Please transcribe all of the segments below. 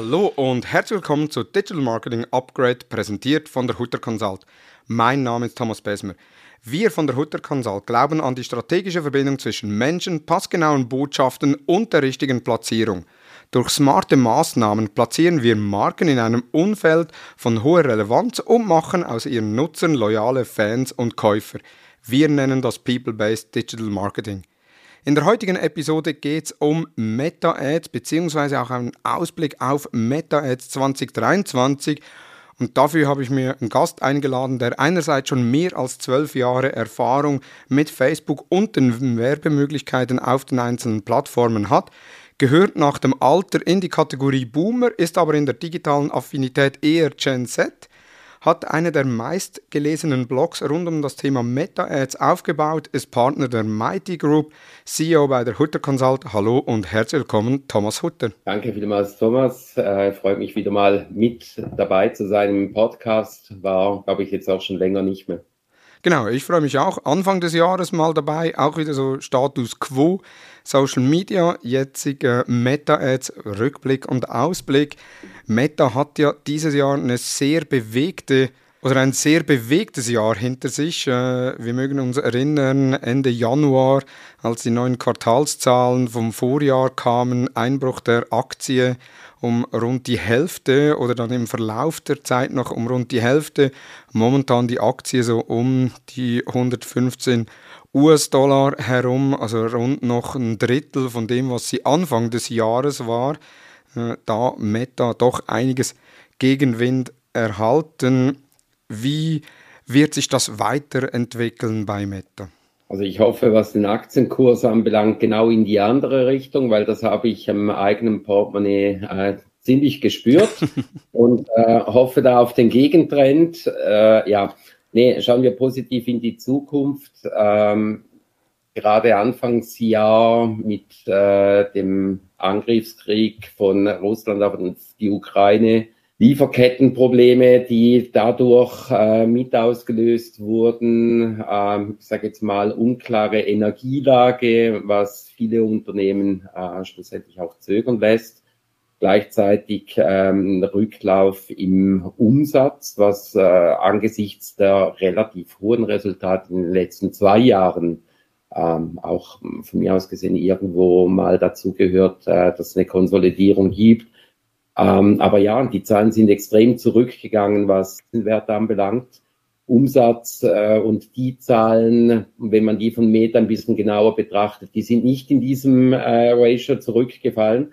Hallo und herzlich willkommen zu Digital Marketing Upgrade, präsentiert von der Hutter Consult. Mein Name ist Thomas Besmer. Wir von der Hutter Consult glauben an die strategische Verbindung zwischen Menschen, passgenauen Botschaften und der richtigen Platzierung. Durch smarte Maßnahmen platzieren wir Marken in einem Umfeld von hoher Relevanz und machen aus ihren Nutzern loyale Fans und Käufer. Wir nennen das People-Based Digital Marketing. In der heutigen Episode geht es um Meta-Ads bzw. auch einen Ausblick auf Meta-Ads 2023. Und dafür habe ich mir einen Gast eingeladen, der einerseits schon mehr als zwölf Jahre Erfahrung mit Facebook und den Werbemöglichkeiten auf den einzelnen Plattformen hat, gehört nach dem Alter in die Kategorie Boomer, ist aber in der digitalen Affinität eher Gen Z hat eine der meistgelesenen Blogs rund um das Thema Meta-Ads aufgebaut, ist Partner der Mighty Group, CEO bei der Hutter Consult. Hallo und herzlich willkommen, Thomas Hutter. Danke vielmals, Thomas. Äh, freut mich wieder mal mit dabei zu sein im Podcast. War, glaube ich, jetzt auch schon länger nicht mehr. Genau, ich freue mich auch. Anfang des Jahres mal dabei, auch wieder so Status Quo, Social Media, jetzige Meta-Ads, Rückblick und Ausblick. Meta hat ja dieses Jahr eine sehr bewegte oder ein sehr bewegtes Jahr hinter sich. Äh, wir mögen uns erinnern, Ende Januar, als die neuen Quartalszahlen vom Vorjahr kamen, Einbruch der Aktie um rund die Hälfte oder dann im Verlauf der Zeit noch um rund die Hälfte. Momentan die Aktie so um die 115 US-Dollar herum, also rund noch ein Drittel von dem, was sie Anfang des Jahres war. Äh, da Meta doch einiges Gegenwind erhalten. Wie wird sich das weiterentwickeln bei Meta? Also ich hoffe, was den Aktienkurs anbelangt, genau in die andere Richtung, weil das habe ich am eigenen Portemonnaie äh, ziemlich gespürt und äh, hoffe da auf den Gegentrend. Äh, ja, nee, schauen wir positiv in die Zukunft. Ähm, gerade Anfangsjahr mit äh, dem Angriffskrieg von Russland auf die Ukraine Lieferkettenprobleme, die dadurch äh, mit ausgelöst wurden. Ähm, ich sage jetzt mal unklare Energielage, was viele Unternehmen äh, schlussendlich auch zögern lässt. Gleichzeitig ähm, Rücklauf im Umsatz, was äh, angesichts der relativ hohen Resultate in den letzten zwei Jahren ähm, auch von mir aus gesehen irgendwo mal dazu gehört, äh, dass es eine Konsolidierung gibt ähm, aber ja, die Zahlen sind extrem zurückgegangen, was den Wert anbelangt. Umsatz äh, und die Zahlen, wenn man die von Meta ein bisschen genauer betrachtet, die sind nicht in diesem äh, Ratio zurückgefallen.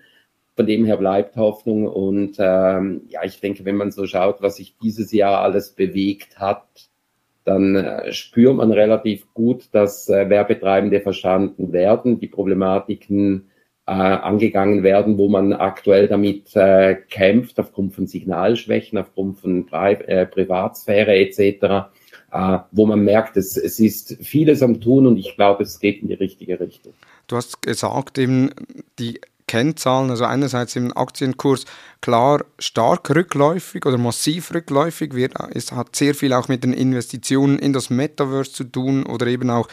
Von dem her bleibt Hoffnung. Und ähm, ja, ich denke, wenn man so schaut, was sich dieses Jahr alles bewegt hat, dann äh, spürt man relativ gut, dass äh, Werbetreibende verstanden werden, die Problematiken äh, angegangen werden, wo man aktuell damit äh, kämpft, aufgrund von Signalschwächen, aufgrund von Pri äh, Privatsphäre etc., äh, wo man merkt, es, es ist vieles am Tun und ich glaube, es geht in die richtige Richtung. Du hast gesagt, eben die Kennzahlen, also einerseits im Aktienkurs klar stark rückläufig oder massiv rückläufig, wird, es hat sehr viel auch mit den Investitionen in das Metaverse zu tun oder eben auch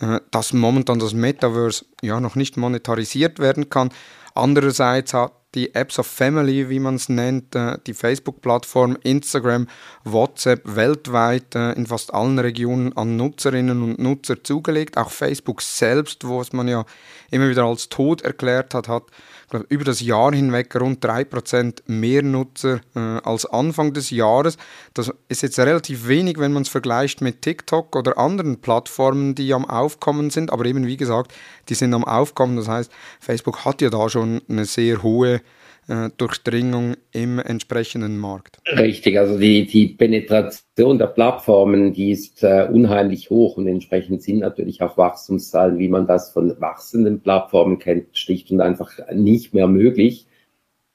äh, dass momentan das Metaverse ja noch nicht monetarisiert werden kann. Andererseits hat die Apps of Family, wie man es nennt, äh, die Facebook-Plattform, Instagram, WhatsApp weltweit äh, in fast allen Regionen an Nutzerinnen und Nutzer zugelegt. Auch Facebook selbst, wo es man ja immer wieder als tot erklärt hat, hat über das Jahr hinweg rund 3% mehr Nutzer äh, als Anfang des Jahres. Das ist jetzt relativ wenig, wenn man es vergleicht mit TikTok oder anderen Plattformen, die am Aufkommen sind. Aber eben wie gesagt, die sind am Aufkommen. Das heißt, Facebook hat ja da schon eine sehr hohe äh, Durchdringung im entsprechenden Markt. Richtig, also die, die Penetration der Plattformen, die ist äh, unheimlich hoch und entsprechend sind natürlich auch Wachstumszahlen, wie man das von wachsenden Plattformen kennt, schlicht und einfach nicht mehr möglich.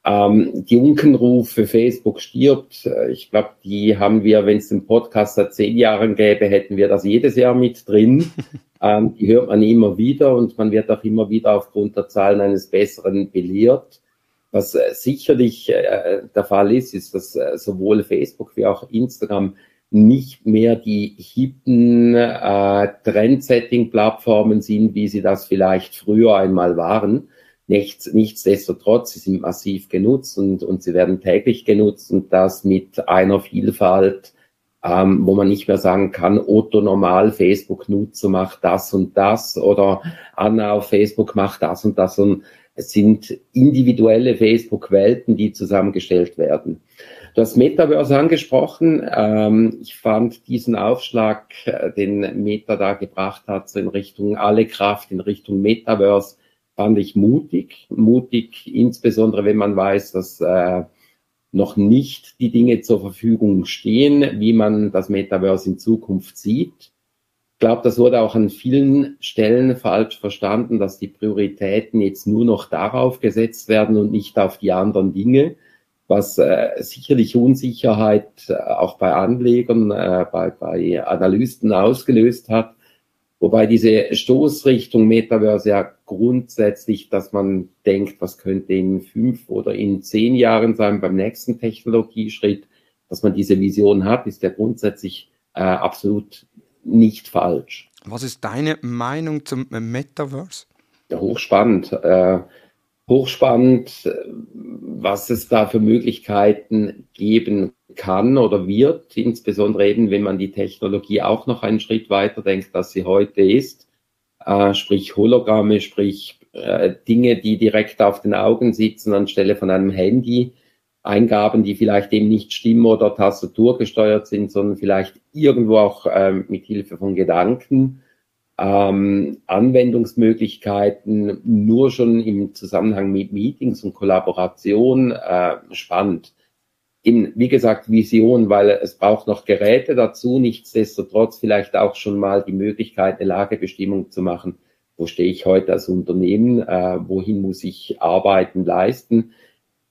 Ähm, die Unkenrufe, Facebook stirbt, äh, ich glaube, die haben wir, wenn es den Podcast seit zehn Jahren gäbe, hätten wir das jedes Jahr mit drin. ähm, die hört man immer wieder und man wird auch immer wieder aufgrund der Zahlen eines Besseren belehrt. Was äh, sicherlich äh, der Fall ist, ist, dass äh, sowohl Facebook wie auch Instagram nicht mehr die hippen äh, Trendsetting-Plattformen sind, wie sie das vielleicht früher einmal waren. Nichts, nichtsdestotrotz, sie sind massiv genutzt und, und sie werden täglich genutzt und das mit einer Vielfalt, ähm, wo man nicht mehr sagen kann, Otto normal Facebook-Nutzer macht das und das oder Anna auf Facebook macht das und das und es sind individuelle Facebook-Welten, die zusammengestellt werden. Du hast Metaverse angesprochen. Ähm, ich fand diesen Aufschlag, äh, den Meta da gebracht hat, so in Richtung alle Kraft, in Richtung Metaverse, fand ich mutig. Mutig, insbesondere wenn man weiß, dass äh, noch nicht die Dinge zur Verfügung stehen, wie man das Metaverse in Zukunft sieht. Ich glaube, das wurde auch an vielen Stellen falsch verstanden, dass die Prioritäten jetzt nur noch darauf gesetzt werden und nicht auf die anderen Dinge was äh, sicherlich Unsicherheit äh, auch bei Anlegern, äh, bei, bei Analysten ausgelöst hat. Wobei diese Stoßrichtung Metaverse ja grundsätzlich, dass man denkt, was könnte in fünf oder in zehn Jahren sein beim nächsten Technologieschritt, dass man diese Vision hat, ist ja grundsätzlich äh, absolut nicht falsch. Was ist deine Meinung zum Metaverse? Ja, hochspannend. Äh, hochspannend, was es da für Möglichkeiten geben kann oder wird, insbesondere eben, wenn man die Technologie auch noch einen Schritt weiter denkt, als sie heute ist, äh, sprich Hologramme, sprich äh, Dinge, die direkt auf den Augen sitzen anstelle von einem Handy, Eingaben, die vielleicht eben nicht Stimme oder Tastatur gesteuert sind, sondern vielleicht irgendwo auch äh, mit Hilfe von Gedanken ähm, Anwendungsmöglichkeiten nur schon im Zusammenhang mit Meetings und Kollaboration äh, spannend. In, wie gesagt, Vision, weil es braucht noch Geräte dazu, nichtsdestotrotz vielleicht auch schon mal die Möglichkeit, eine Lagebestimmung zu machen. Wo stehe ich heute als Unternehmen? Äh, wohin muss ich arbeiten, leisten?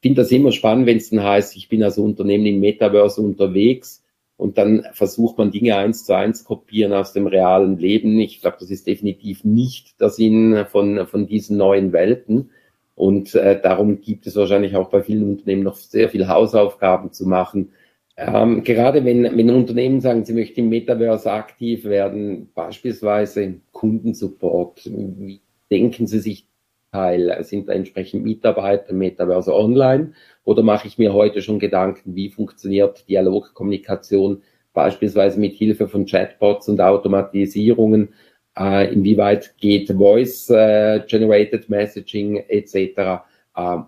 Finde das immer spannend, wenn es dann heißt, ich bin als Unternehmen im Metaverse unterwegs und dann versucht man Dinge eins zu eins kopieren aus dem realen Leben. Ich glaube, das ist definitiv nicht der Sinn von, von diesen neuen Welten. Und äh, darum gibt es wahrscheinlich auch bei vielen Unternehmen noch sehr viel Hausaufgaben zu machen. Ähm, gerade wenn, wenn Unternehmen sagen, sie möchten im Metaverse aktiv werden, beispielsweise Kundensupport, wie denken sie sich Teil? Sind da entsprechend Mitarbeiter Metaverse online? Oder mache ich mir heute schon Gedanken, wie funktioniert Dialogkommunikation beispielsweise mit Hilfe von Chatbots und Automatisierungen? Äh, inwieweit geht Voice-Generated äh, Messaging etc., äh,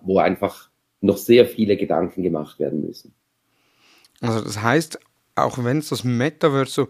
wo einfach noch sehr viele Gedanken gemacht werden müssen. Also das heißt, auch wenn es das Metaverse so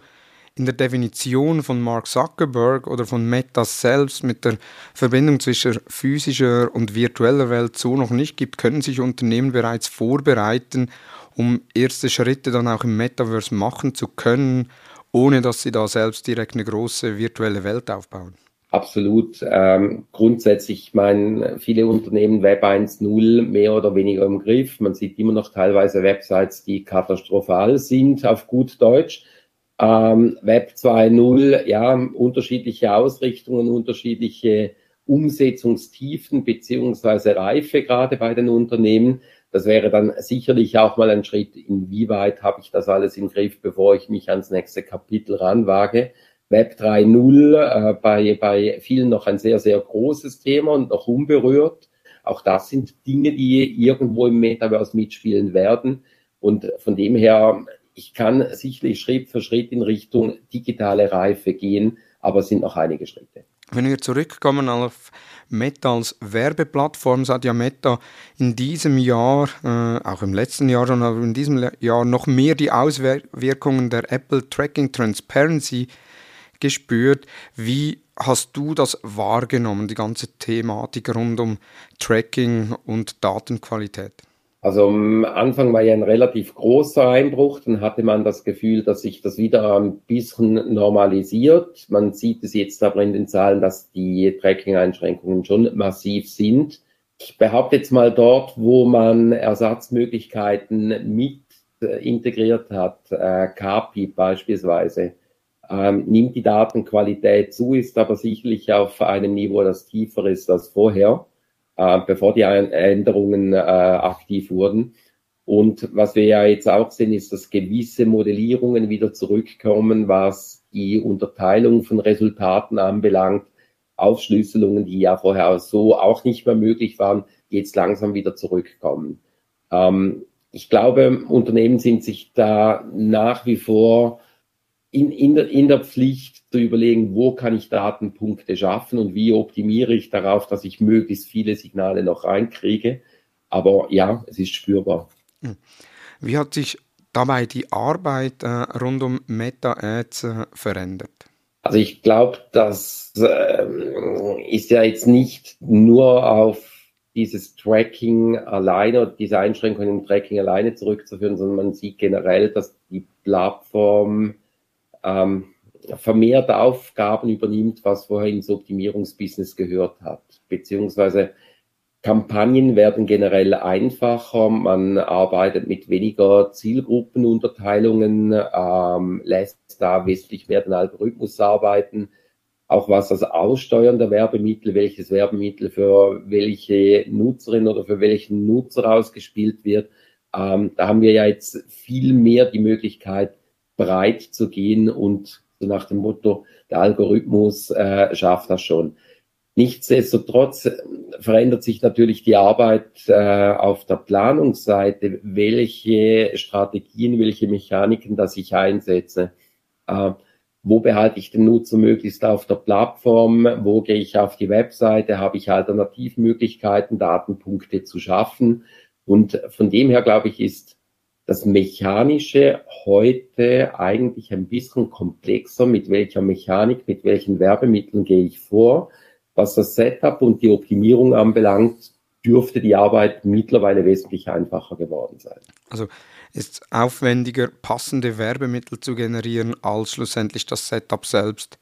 in der Definition von Mark Zuckerberg oder von Meta selbst mit der Verbindung zwischen physischer und virtueller Welt so noch nicht gibt, können sich Unternehmen bereits vorbereiten, um erste Schritte dann auch im Metaverse machen zu können, ohne dass sie da selbst direkt eine große virtuelle Welt aufbauen. Absolut. Ähm, grundsätzlich, ich meine, viele Unternehmen Web 1.0 mehr oder weniger im Griff. Man sieht immer noch teilweise Websites, die katastrophal sind, auf gut Deutsch. Ähm, Web 2.0, ja, unterschiedliche Ausrichtungen, unterschiedliche Umsetzungstiefen beziehungsweise Reife gerade bei den Unternehmen. Das wäre dann sicherlich auch mal ein Schritt, inwieweit habe ich das alles im Griff, bevor ich mich ans nächste Kapitel ranwage. Web 3.0 äh, bei, bei vielen noch ein sehr, sehr großes Thema und noch unberührt. Auch das sind Dinge, die irgendwo im Metaverse mitspielen werden. Und von dem her ich kann sicherlich Schritt für Schritt in Richtung digitale Reife gehen, aber es sind noch einige Schritte. Wenn wir zurückkommen auf Meta als Werbeplattform, hat ja Meta in diesem Jahr, äh, auch im letzten Jahr schon, aber in diesem Jahr noch mehr die Auswirkungen der Apple Tracking Transparency gespürt. Wie hast du das wahrgenommen, die ganze Thematik rund um Tracking und Datenqualität? Also am Anfang war ja ein relativ großer Einbruch, dann hatte man das Gefühl, dass sich das wieder ein bisschen normalisiert. Man sieht es jetzt aber in den Zahlen, dass die Tracking-Einschränkungen schon massiv sind. Ich behaupte jetzt mal dort, wo man Ersatzmöglichkeiten mit äh, integriert hat, äh, KPI beispielsweise, ähm, nimmt die Datenqualität zu, ist aber sicherlich auf einem Niveau, das tiefer ist als vorher äh, bevor die Änderungen äh, aktiv wurden. Und was wir ja jetzt auch sehen, ist, dass gewisse Modellierungen wieder zurückkommen, was die Unterteilung von Resultaten anbelangt. Aufschlüsselungen, die ja vorher so auch nicht mehr möglich waren, jetzt langsam wieder zurückkommen. Ähm, ich glaube, Unternehmen sind sich da nach wie vor in, in, der, in der Pflicht zu überlegen, wo kann ich Datenpunkte schaffen und wie optimiere ich darauf, dass ich möglichst viele Signale noch reinkriege. Aber ja, es ist spürbar. Hm. Wie hat sich dabei die Arbeit äh, rund um Meta-Ads äh, verändert? Also ich glaube, das äh, ist ja jetzt nicht nur auf dieses Tracking alleine oder diese Einschränkungen im Tracking alleine zurückzuführen, sondern man sieht generell, dass die Plattform ähm, vermehrt Aufgaben übernimmt, was vorher ins Optimierungsbusiness gehört hat. Beziehungsweise Kampagnen werden generell einfacher, man arbeitet mit weniger Zielgruppenunterteilungen, ähm, lässt da wesentlich mehr den Algorithmus arbeiten auch was das Aussteuern der Werbemittel, welches Werbemittel für welche Nutzerin oder für welchen Nutzer ausgespielt wird. Ähm, da haben wir ja jetzt viel mehr die Möglichkeit, breit zu gehen und so nach dem Motto, der Algorithmus äh, schafft das schon. Nichtsdestotrotz verändert sich natürlich die Arbeit äh, auf der Planungsseite, welche Strategien, welche Mechaniken dass ich einsetze. Äh, wo behalte ich den Nutzer möglichst auf der Plattform, wo gehe ich auf die Webseite, habe ich Alternativmöglichkeiten, Datenpunkte zu schaffen. Und von dem her, glaube ich, ist das Mechanische heute eigentlich ein bisschen komplexer, mit welcher Mechanik, mit welchen Werbemitteln gehe ich vor. Was das Setup und die Optimierung anbelangt, dürfte die Arbeit mittlerweile wesentlich einfacher geworden sein. Also ist aufwendiger, passende Werbemittel zu generieren, als schlussendlich das Setup selbst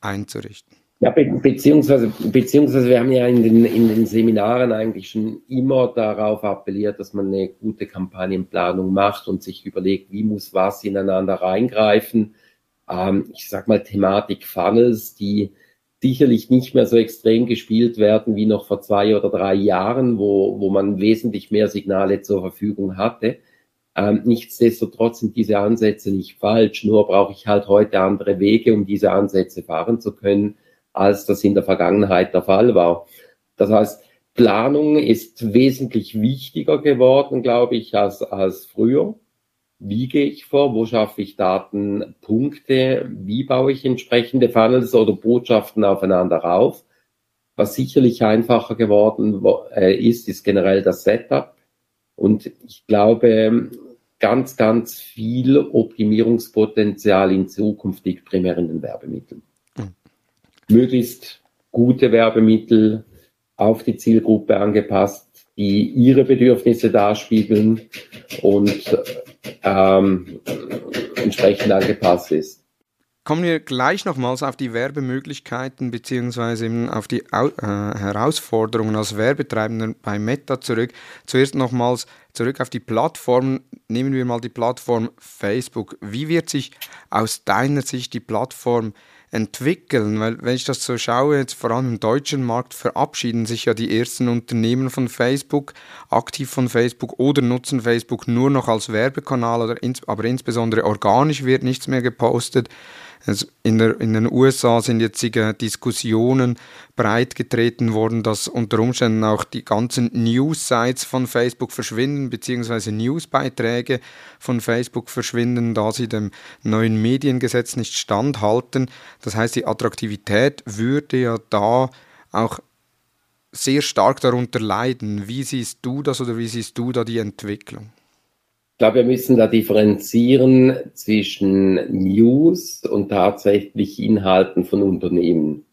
einzurichten. Ja, be beziehungsweise, beziehungsweise wir haben ja in den, in den Seminaren eigentlich schon immer darauf appelliert, dass man eine gute Kampagnenplanung macht und sich überlegt, wie muss was ineinander reingreifen. Ähm, ich sag mal Thematik Funnels, die sicherlich nicht mehr so extrem gespielt werden wie noch vor zwei oder drei Jahren, wo, wo man wesentlich mehr Signale zur Verfügung hatte. Ähm, nichtsdestotrotz sind diese Ansätze nicht falsch, nur brauche ich halt heute andere Wege, um diese Ansätze fahren zu können, als das in der Vergangenheit der Fall war. Das heißt, Planung ist wesentlich wichtiger geworden, glaube ich, als, als früher. Wie gehe ich vor? Wo schaffe ich Datenpunkte? Wie baue ich entsprechende Funnels oder Botschaften aufeinander auf? Was sicherlich einfacher geworden äh, ist, ist generell das Setup. Und ich glaube, ganz, ganz viel Optimierungspotenzial in Zukunft liegt primär in den Werbemitteln. Möglichst gute Werbemittel auf die Zielgruppe angepasst, die ihre Bedürfnisse darspiegeln und ähm, entsprechend angepasst ist. Kommen wir gleich nochmals auf die Werbemöglichkeiten bzw. auf die äh, Herausforderungen als Werbetreibender bei Meta zurück. Zuerst nochmals zurück auf die Plattform. Nehmen wir mal die Plattform Facebook. Wie wird sich aus deiner Sicht die Plattform entwickeln? Weil wenn ich das so schaue, jetzt vor allem im deutschen Markt verabschieden sich ja die ersten Unternehmen von Facebook, aktiv von Facebook oder nutzen Facebook nur noch als Werbekanal, oder ins, aber insbesondere organisch wird nichts mehr gepostet. In, der, in, den USA sind jetzt Diskussionen breitgetreten worden, dass unter Umständen auch die ganzen News-Sites von Facebook verschwinden, beziehungsweise Newsbeiträge von Facebook verschwinden, da sie dem neuen Mediengesetz nicht standhalten. Das heißt, die Attraktivität würde ja da auch sehr stark darunter leiden. Wie siehst du das oder wie siehst du da die Entwicklung? Ich glaube, wir müssen da differenzieren zwischen News und tatsächlich Inhalten von Unternehmen.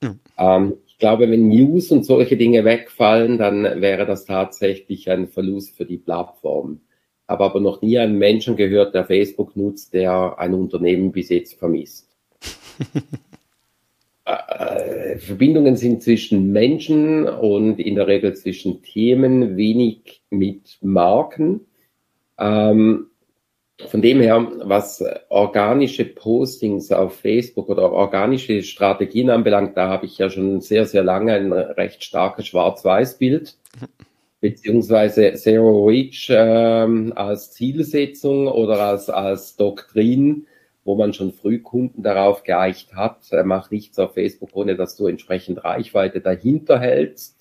Mhm. Ähm, ich glaube, wenn News und solche Dinge wegfallen, dann wäre das tatsächlich ein Verlust für die Plattform. Habe aber noch nie einen Menschen gehört, der Facebook nutzt, der ein Unternehmen bis jetzt vermisst. äh, Verbindungen sind zwischen Menschen und in der Regel zwischen Themen, wenig mit Marken. Ähm, von dem her, was organische Postings auf Facebook oder organische Strategien anbelangt, da habe ich ja schon sehr, sehr lange ein recht starkes Schwarz-Weiß-Bild, beziehungsweise Zero Reach ähm, als Zielsetzung oder als, als Doktrin. wo man schon früh Kunden darauf geeicht hat, äh, mach nichts auf Facebook, ohne dass du entsprechend Reichweite dahinter hältst.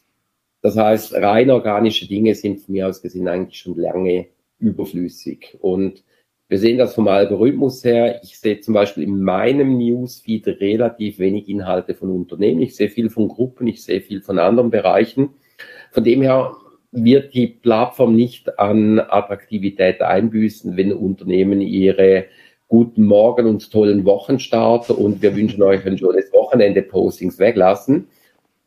Das heißt, rein organische Dinge sind von mir aus gesehen eigentlich schon lange überflüssig. Und wir sehen das vom Algorithmus her. Ich sehe zum Beispiel in meinem Newsfeed relativ wenig Inhalte von Unternehmen. Ich sehe viel von Gruppen, ich sehe viel von anderen Bereichen. Von dem her wird die Plattform nicht an Attraktivität einbüßen, wenn Unternehmen ihre guten Morgen und tollen Wochenstart und wir wünschen euch ein schönes Wochenende Postings weglassen.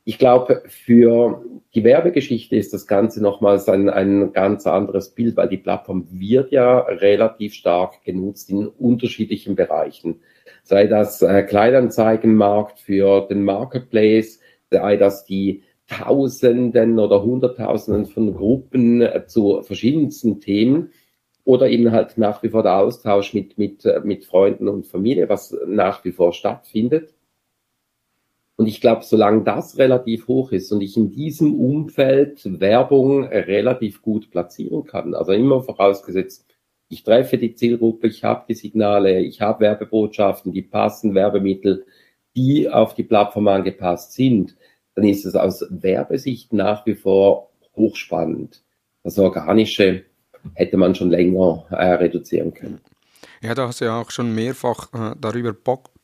Ich glaube, für die Werbegeschichte ist das Ganze nochmals ein, ein ganz anderes Bild, weil die Plattform wird ja relativ stark genutzt in unterschiedlichen Bereichen. Sei das äh, Kleinanzeigenmarkt für den Marketplace, sei das die Tausenden oder Hunderttausenden von Gruppen äh, zu verschiedensten Themen oder eben halt nach wie vor der Austausch mit, mit, äh, mit Freunden und Familie, was nach wie vor stattfindet. Und ich glaube, solange das relativ hoch ist und ich in diesem Umfeld Werbung relativ gut platzieren kann, also immer vorausgesetzt, ich treffe die Zielgruppe, ich habe die Signale, ich habe Werbebotschaften, die passen, Werbemittel, die auf die Plattform angepasst sind, dann ist es aus Werbesicht nach wie vor hochspannend. Das Organische hätte man schon länger äh, reduzieren können. Ja, da hast ja auch schon mehrfach äh, darüber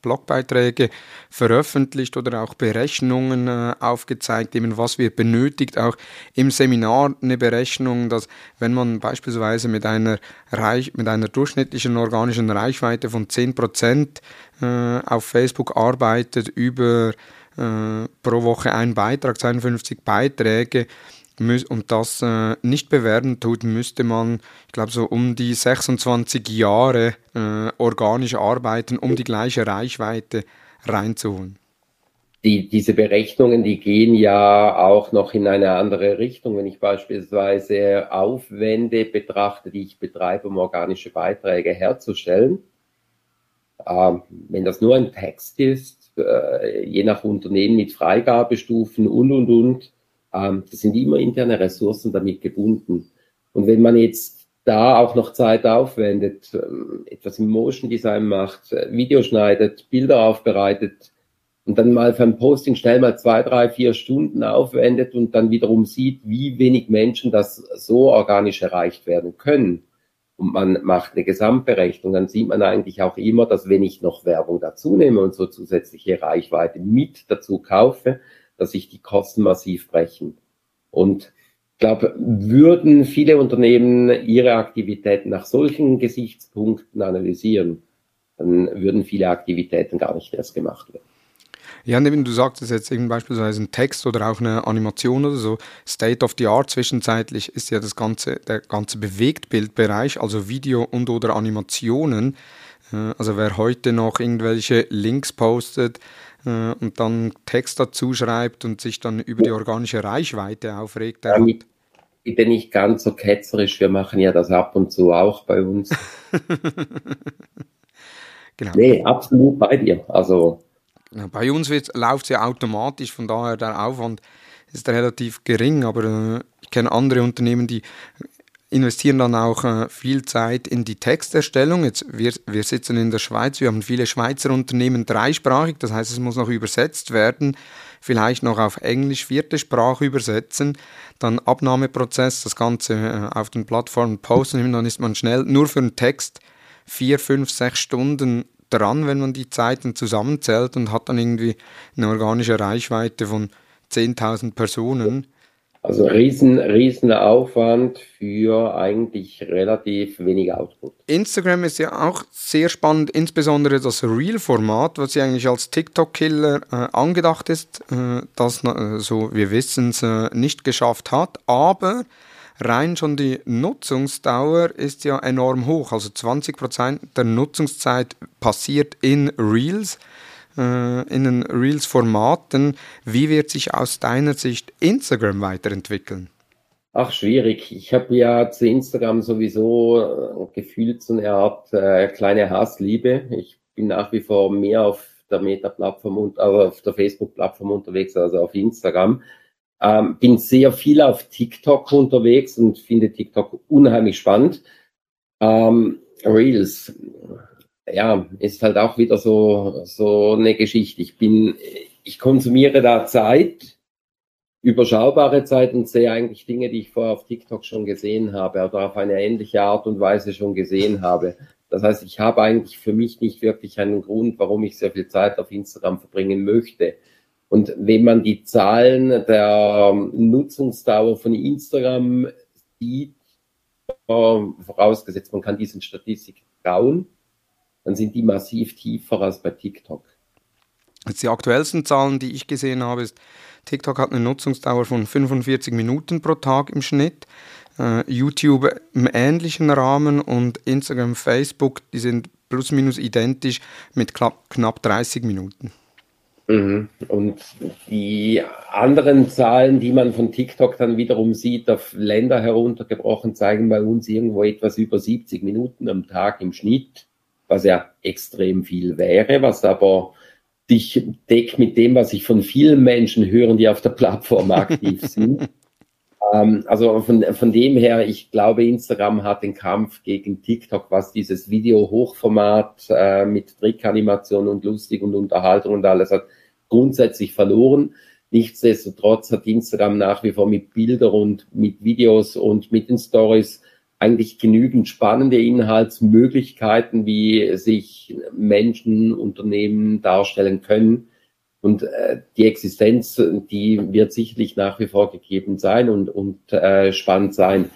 Blogbeiträge veröffentlicht oder auch Berechnungen äh, aufgezeigt, eben was wir benötigt. Auch im Seminar eine Berechnung, dass wenn man beispielsweise mit einer, Reich, mit einer durchschnittlichen organischen Reichweite von 10% äh, auf Facebook arbeitet, über äh, pro Woche ein Beitrag, 52 Beiträge, und das äh, nicht bewerben tut, müsste man, ich glaube, so um die 26 Jahre äh, organisch arbeiten, um die gleiche Reichweite reinzuholen. Die, diese Berechnungen, die gehen ja auch noch in eine andere Richtung. Wenn ich beispielsweise Aufwände betrachte, die ich betreibe, um organische Beiträge herzustellen, äh, wenn das nur ein Text ist, äh, je nach Unternehmen mit Freigabestufen und, und, und, ähm, das sind immer interne Ressourcen damit gebunden. Und wenn man jetzt da auch noch Zeit aufwendet, ähm, etwas im Motion Design macht, äh, Video schneidet, Bilder aufbereitet und dann mal für ein Posting schnell mal zwei, drei, vier Stunden aufwendet und dann wiederum sieht, wie wenig Menschen das so organisch erreicht werden können. Und man macht eine Gesamtberechnung, dann sieht man eigentlich auch immer, dass wenn ich noch Werbung dazu nehme und so zusätzliche Reichweite mit dazu kaufe, dass sich die Kosten massiv brechen. Und ich glaube, würden viele Unternehmen ihre Aktivitäten nach solchen Gesichtspunkten analysieren, dann würden viele Aktivitäten gar nicht erst gemacht werden. Ja, und eben, du sagtest jetzt eben beispielsweise ein Text oder auch eine Animation oder so. State of the Art zwischenzeitlich ist ja das ganze, der ganze Bewegtbildbereich, also Video und oder Animationen. Äh, also wer heute noch irgendwelche Links postet, äh, und dann Text dazu schreibt und sich dann über die organische Reichweite aufregt. Ja, bitte nicht ganz so ketzerisch, wir machen ja das ab und zu auch bei uns. genau. Nee, absolut bei dir. Also genau, bei uns läuft es ja automatisch, von daher der Aufwand ist relativ gering, aber äh, ich kenne andere Unternehmen, die investieren dann auch äh, viel Zeit in die Texterstellung. Jetzt, wir, wir sitzen in der Schweiz, wir haben viele Schweizer Unternehmen dreisprachig, das heißt, es muss noch übersetzt werden, vielleicht noch auf Englisch vierte Sprache übersetzen, dann Abnahmeprozess, das Ganze äh, auf den Plattformen posten, dann ist man schnell nur für einen Text vier, fünf, sechs Stunden dran, wenn man die Zeiten zusammenzählt und hat dann irgendwie eine organische Reichweite von 10.000 Personen. Also riesen, riesen Aufwand für eigentlich relativ wenig Output. Instagram ist ja auch sehr spannend, insbesondere das Reel-Format, was ja eigentlich als TikTok-Killer äh, angedacht ist, äh, das, äh, so wir wissen es, äh, nicht geschafft hat. Aber rein schon die Nutzungsdauer ist ja enorm hoch. Also 20% der Nutzungszeit passiert in Reels in den Reels-Formaten. Wie wird sich aus deiner Sicht Instagram weiterentwickeln? Ach, schwierig. Ich habe ja zu Instagram sowieso äh, gefühlt so eine Art äh, kleine Hassliebe. Ich bin nach wie vor mehr auf der Meta-Plattform und aber auf der Facebook-Plattform unterwegs, also auf Instagram. Ähm, bin sehr viel auf TikTok unterwegs und finde TikTok unheimlich spannend. Ähm, Reels ja, ist halt auch wieder so, so eine Geschichte. Ich bin, ich konsumiere da Zeit, überschaubare Zeit und sehe eigentlich Dinge, die ich vorher auf TikTok schon gesehen habe oder auf eine ähnliche Art und Weise schon gesehen habe. Das heißt, ich habe eigentlich für mich nicht wirklich einen Grund, warum ich sehr viel Zeit auf Instagram verbringen möchte. Und wenn man die Zahlen der Nutzungsdauer von Instagram sieht, vorausgesetzt man kann diesen Statistik trauen, dann sind die massiv tiefer als bei TikTok. Jetzt die aktuellsten Zahlen, die ich gesehen habe, ist, TikTok hat eine Nutzungsdauer von 45 Minuten pro Tag im Schnitt. Uh, YouTube im ähnlichen Rahmen und Instagram, Facebook, die sind plus minus identisch mit knapp 30 Minuten. Mhm. Und die anderen Zahlen, die man von TikTok dann wiederum sieht, auf Länder heruntergebrochen, zeigen bei uns irgendwo etwas über 70 Minuten am Tag im Schnitt was ja extrem viel wäre, was aber dich deckt mit dem, was ich von vielen Menschen höre, die auf der Plattform aktiv sind. ähm, also von, von dem her, ich glaube, Instagram hat den Kampf gegen TikTok, was dieses Video-Hochformat äh, mit Trickanimation und lustig und Unterhaltung und alles hat, grundsätzlich verloren. Nichtsdestotrotz hat Instagram nach wie vor mit Bildern und mit Videos und mit den Stories eigentlich genügend spannende Inhaltsmöglichkeiten, wie sich Menschen, Unternehmen darstellen können. Und äh, die Existenz, die wird sicherlich nach wie vor gegeben sein und, und äh, spannend sein.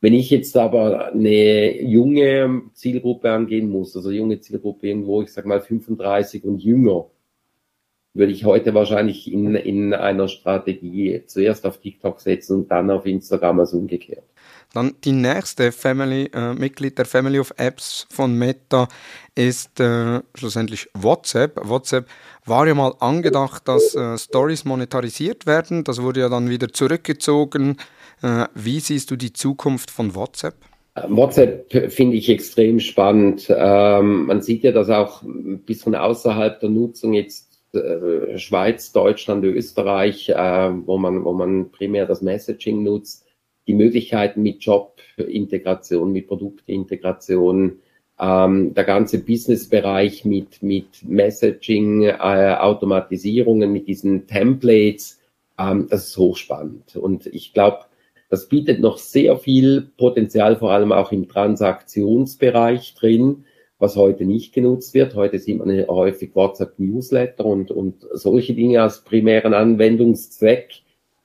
Wenn ich jetzt aber eine junge Zielgruppe angehen muss, also junge Zielgruppe irgendwo, ich sag mal 35 und jünger, würde ich heute wahrscheinlich in, in einer Strategie zuerst auf TikTok setzen und dann auf Instagram als umgekehrt. Dann die nächste Family, äh, Mitglied der Family of Apps von Meta ist äh, schlussendlich WhatsApp. WhatsApp war ja mal angedacht, dass äh, Stories monetarisiert werden. Das wurde ja dann wieder zurückgezogen. Äh, wie siehst du die Zukunft von WhatsApp? WhatsApp finde ich extrem spannend. Ähm, man sieht ja, dass auch bis von außerhalb der Nutzung jetzt äh, Schweiz, Deutschland, Österreich, äh, wo man, wo man primär das Messaging nutzt, die Möglichkeiten mit Jobintegration, mit Produktintegration, ähm, der ganze Businessbereich mit, mit Messaging, äh, Automatisierungen, mit diesen Templates, ähm, das ist hochspannend. Und ich glaube, das bietet noch sehr viel Potenzial, vor allem auch im Transaktionsbereich drin, was heute nicht genutzt wird. Heute sieht man häufig WhatsApp-Newsletter und, und solche Dinge als primären Anwendungszweck.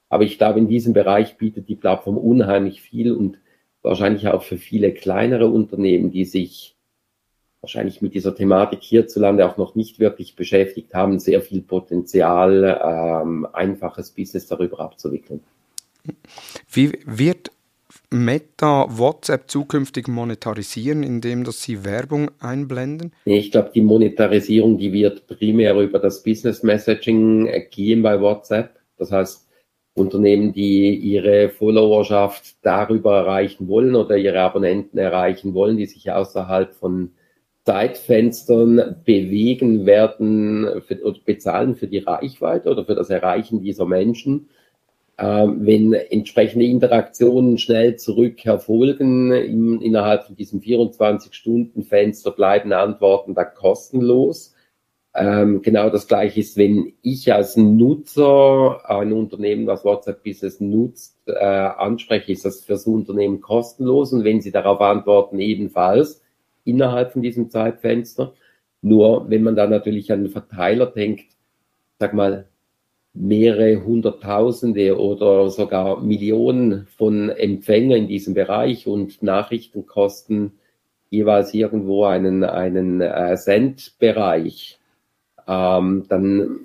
Aber ich glaube, in diesem Bereich bietet die Plattform unheimlich viel und wahrscheinlich auch für viele kleinere Unternehmen, die sich wahrscheinlich mit dieser Thematik hierzulande auch noch nicht wirklich beschäftigt haben, sehr viel Potenzial, ähm, einfaches Business darüber abzuwickeln. Wie wird Meta WhatsApp zukünftig monetarisieren, indem dass sie Werbung einblenden? Ich glaube, die Monetarisierung, die wird primär über das Business Messaging gehen bei WhatsApp. Das heißt, Unternehmen, die ihre Followerschaft darüber erreichen wollen oder ihre Abonnenten erreichen wollen, die sich außerhalb von Zeitfenstern bewegen werden für, oder bezahlen für die Reichweite oder für das Erreichen dieser Menschen. Ähm, wenn entsprechende Interaktionen schnell zurück erfolgen, in, innerhalb von diesem 24-Stunden-Fenster bleiben Antworten da kostenlos. Ähm, genau das gleiche ist, wenn ich als Nutzer ein Unternehmen, das WhatsApp Business nutzt, äh, anspreche, ist das für das Unternehmen kostenlos und wenn sie darauf antworten, ebenfalls innerhalb von diesem Zeitfenster. Nur wenn man da natürlich an den Verteiler denkt, sag mal, mehrere Hunderttausende oder sogar Millionen von Empfängern in diesem Bereich und Nachrichten kosten jeweils irgendwo einen, einen äh, Cent-Bereich ähm, dann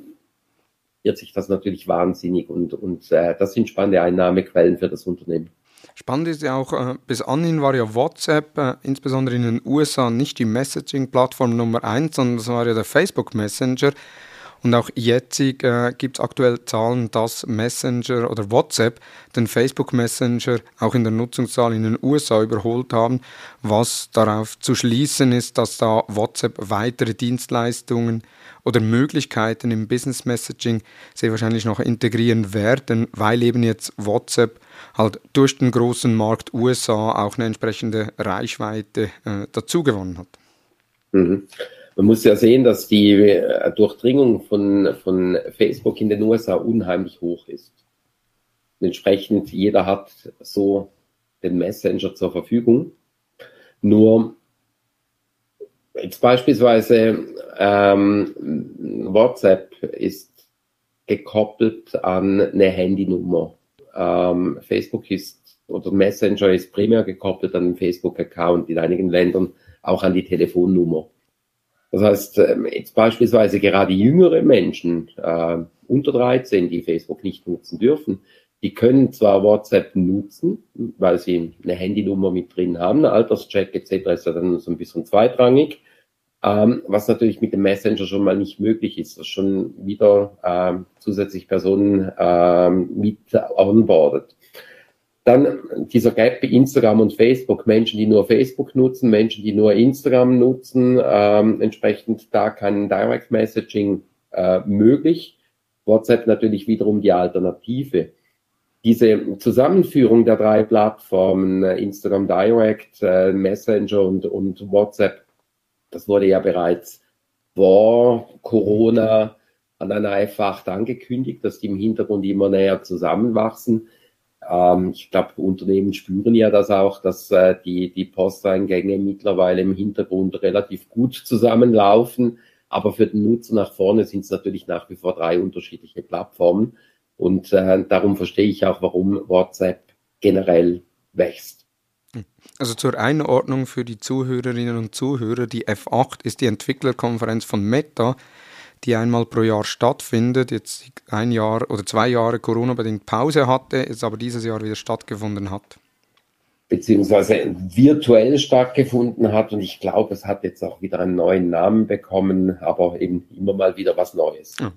wird sich das natürlich wahnsinnig und, und äh, das sind spannende Einnahmequellen für das Unternehmen. Spannend ist ja auch, äh, bis anhin war ja WhatsApp, äh, insbesondere in den USA, nicht die Messaging-Plattform Nummer eins, sondern das war ja der Facebook Messenger. Und auch jetzt äh, gibt es aktuell Zahlen, dass Messenger oder WhatsApp den Facebook Messenger auch in der Nutzungszahl in den USA überholt haben, was darauf zu schließen ist, dass da WhatsApp weitere Dienstleistungen oder Möglichkeiten im Business Messaging sehr wahrscheinlich noch integrieren werden, weil eben jetzt WhatsApp halt durch den großen Markt USA auch eine entsprechende Reichweite äh, dazu gewonnen hat. Mhm. Man muss ja sehen, dass die äh, Durchdringung von, von Facebook in den USA unheimlich hoch ist. Entsprechend, jeder hat so den Messenger zur Verfügung. Nur jetzt beispielsweise ähm, WhatsApp ist gekoppelt an eine Handynummer. Ähm, Facebook ist oder Messenger ist primär gekoppelt an den Facebook-Account in einigen Ländern auch an die Telefonnummer. Das heißt, ähm, jetzt beispielsweise gerade jüngere Menschen äh, unter 13, die Facebook nicht nutzen dürfen, die können zwar WhatsApp nutzen, weil sie eine Handynummer mit drin haben, Alterscheck etc. ist ja dann so ein bisschen zweitrangig, ähm, was natürlich mit dem Messenger schon mal nicht möglich ist, dass schon wieder ähm, zusätzlich Personen ähm, mit onboardet. Dann dieser Gap bei Instagram und Facebook, Menschen, die nur Facebook nutzen, Menschen, die nur Instagram nutzen, ähm, entsprechend da kein Direct Messaging äh, möglich. WhatsApp natürlich wiederum die Alternative. Diese Zusammenführung der drei Plattformen, äh, Instagram Direct, äh, Messenger und, und WhatsApp, das wurde ja bereits vor Corona an einer F8 angekündigt, dass die im Hintergrund immer näher zusammenwachsen. Ähm, ich glaube, Unternehmen spüren ja das auch, dass äh, die, die Posteingänge mittlerweile im Hintergrund relativ gut zusammenlaufen. Aber für den Nutzer nach vorne sind es natürlich nach wie vor drei unterschiedliche Plattformen. Und äh, darum verstehe ich auch, warum WhatsApp generell wächst. Also zur Einordnung für die Zuhörerinnen und Zuhörer, die F8 ist die Entwicklerkonferenz von Meta die einmal pro Jahr stattfindet, jetzt ein Jahr oder zwei Jahre Corona-bedingt Pause hatte, jetzt aber dieses Jahr wieder stattgefunden hat. Beziehungsweise virtuell stattgefunden hat und ich glaube, es hat jetzt auch wieder einen neuen Namen bekommen, aber eben immer mal wieder was Neues. Ja.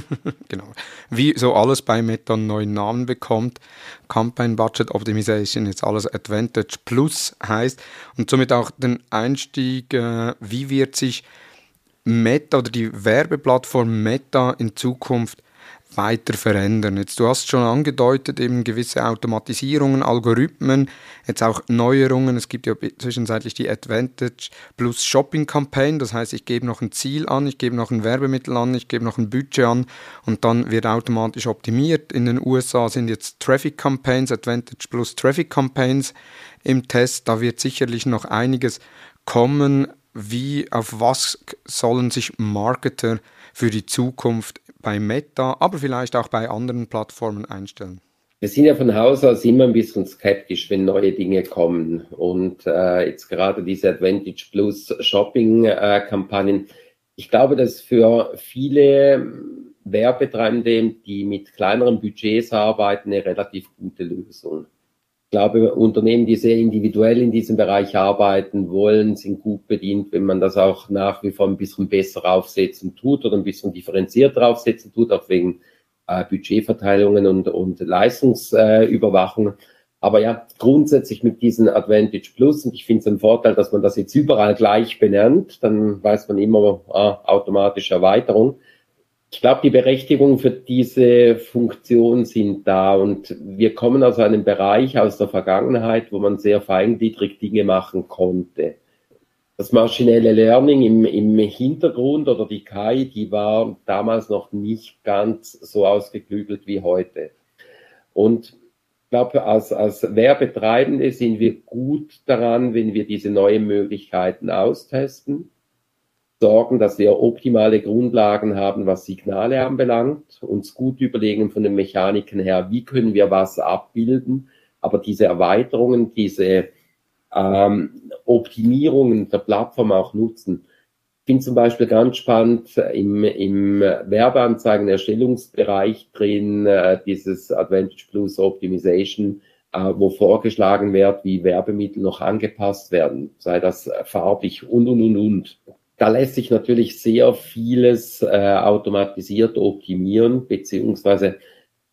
genau. Wie so alles bei Meta einen neuen Namen bekommt, Campaign Budget Optimization, jetzt alles Advantage Plus heißt und somit auch den Einstieg, äh, wie wird sich Meta oder die Werbeplattform Meta in Zukunft weiter verändern. Jetzt, du hast schon angedeutet, eben gewisse Automatisierungen, Algorithmen, jetzt auch Neuerungen. Es gibt ja zwischenzeitlich die Advantage plus Shopping Campaign. Das heißt, ich gebe noch ein Ziel an, ich gebe noch ein Werbemittel an, ich gebe noch ein Budget an und dann wird automatisch optimiert. In den USA sind jetzt Traffic Campaigns, Advantage plus Traffic Campaigns im Test. Da wird sicherlich noch einiges kommen wie, auf was sollen sich Marketer für die Zukunft bei Meta, aber vielleicht auch bei anderen Plattformen einstellen? Wir sind ja von Haus aus immer ein bisschen skeptisch, wenn neue Dinge kommen. Und äh, jetzt gerade diese Advantage Plus Shopping-Kampagnen. Äh, ich glaube, dass für viele Werbetreibende, die mit kleineren Budgets arbeiten, eine relativ gute Lösung glaube, Unternehmen, die sehr individuell in diesem Bereich arbeiten wollen, sind gut bedient, wenn man das auch nach wie vor ein bisschen besser aufsetzen tut oder ein bisschen differenziert aufsetzen tut, auch wegen äh, Budgetverteilungen und, und Leistungsüberwachung. Äh, Aber ja, grundsätzlich mit diesen Advantage Plus, und ich finde es ein Vorteil, dass man das jetzt überall gleich benennt, dann weiß man immer äh, automatisch Erweiterung. Ich glaube, die Berechtigungen für diese Funktion sind da und wir kommen aus einem Bereich aus der Vergangenheit, wo man sehr feingliedrig Dinge machen konnte. Das maschinelle Learning im, im Hintergrund oder die KI, die war damals noch nicht ganz so ausgeklügelt wie heute. Und ich glaube, als, als Werbetreibende sind wir gut daran, wenn wir diese neuen Möglichkeiten austesten sorgen, dass wir optimale Grundlagen haben, was Signale anbelangt, uns gut überlegen von den Mechaniken her, wie können wir was abbilden, aber diese Erweiterungen, diese ähm, Optimierungen der Plattform auch nutzen. Ich finde zum Beispiel ganz spannend im, im Werbeanzeigen-Erstellungsbereich drin äh, dieses Advantage Plus Optimization, äh, wo vorgeschlagen wird, wie Werbemittel noch angepasst werden, sei das farbig und und und und da lässt sich natürlich sehr vieles äh, automatisiert optimieren, beziehungsweise